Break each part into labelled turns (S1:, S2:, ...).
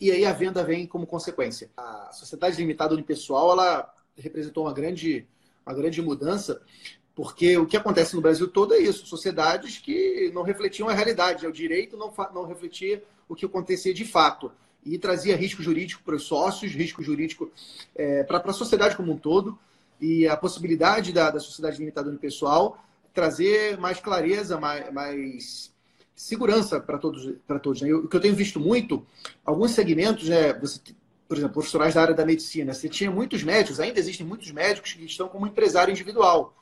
S1: e aí a venda vem como consequência. A sociedade limitada unipessoal, ela representou uma grande, uma grande mudança, porque o que acontece no Brasil todo é isso, sociedades que não refletiam a realidade, o direito não, não refletia o que acontecia de fato, e trazia risco jurídico para os sócios, risco jurídico é, para a sociedade como um todo, e a possibilidade da, da sociedade limitada unipessoal trazer mais clareza, mais, mais segurança para todos. Para todos né? O que eu tenho visto muito, alguns segmentos, né, você, por exemplo, profissionais da área da medicina, você tinha muitos médicos, ainda existem muitos médicos que estão como empresário individual.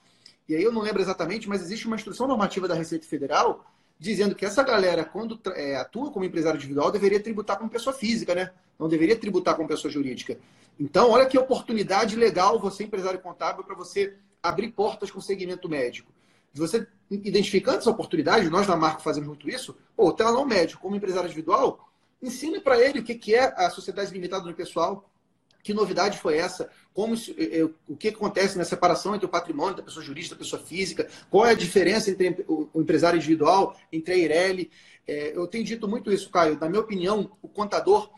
S1: E aí eu não lembro exatamente, mas existe uma instrução normativa da Receita Federal dizendo que essa galera, quando é, atua como empresário individual, deveria tributar como pessoa física, né? Não deveria tributar como pessoa jurídica. Então, olha que oportunidade legal você, empresário contábil, para você abrir portas com o segmento médico. De você identificando essa oportunidade, nós na marca fazemos muito isso, tem lá um médico como empresário individual, ensine para ele o que é a sociedade limitada no pessoal, que novidade foi essa, como é, é, o que acontece na separação entre o patrimônio da pessoa jurídica da pessoa física, qual é a diferença entre o empresário individual, entre a Eireli. É, eu tenho dito muito isso, Caio. Na minha opinião, o contador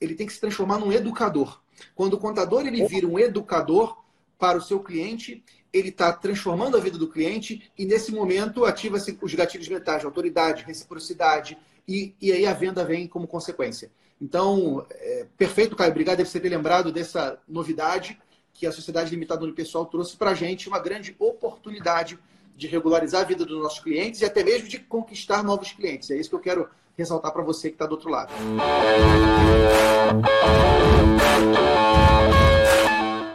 S1: ele tem que se transformar num educador. Quando o contador ele vira um educador para o seu cliente, ele está transformando a vida do cliente e, nesse momento, ativa-se os gatilhos mentais, autoridade, reciprocidade, e, e aí a venda vem como consequência. Então, é, perfeito, Caio. Obrigado por você ter lembrado dessa novidade que a Sociedade Limitada Unipessoal trouxe para a gente, uma grande oportunidade de regularizar a vida dos nossos clientes e até mesmo de conquistar novos clientes. É isso que eu quero ressaltar para você que está do outro lado.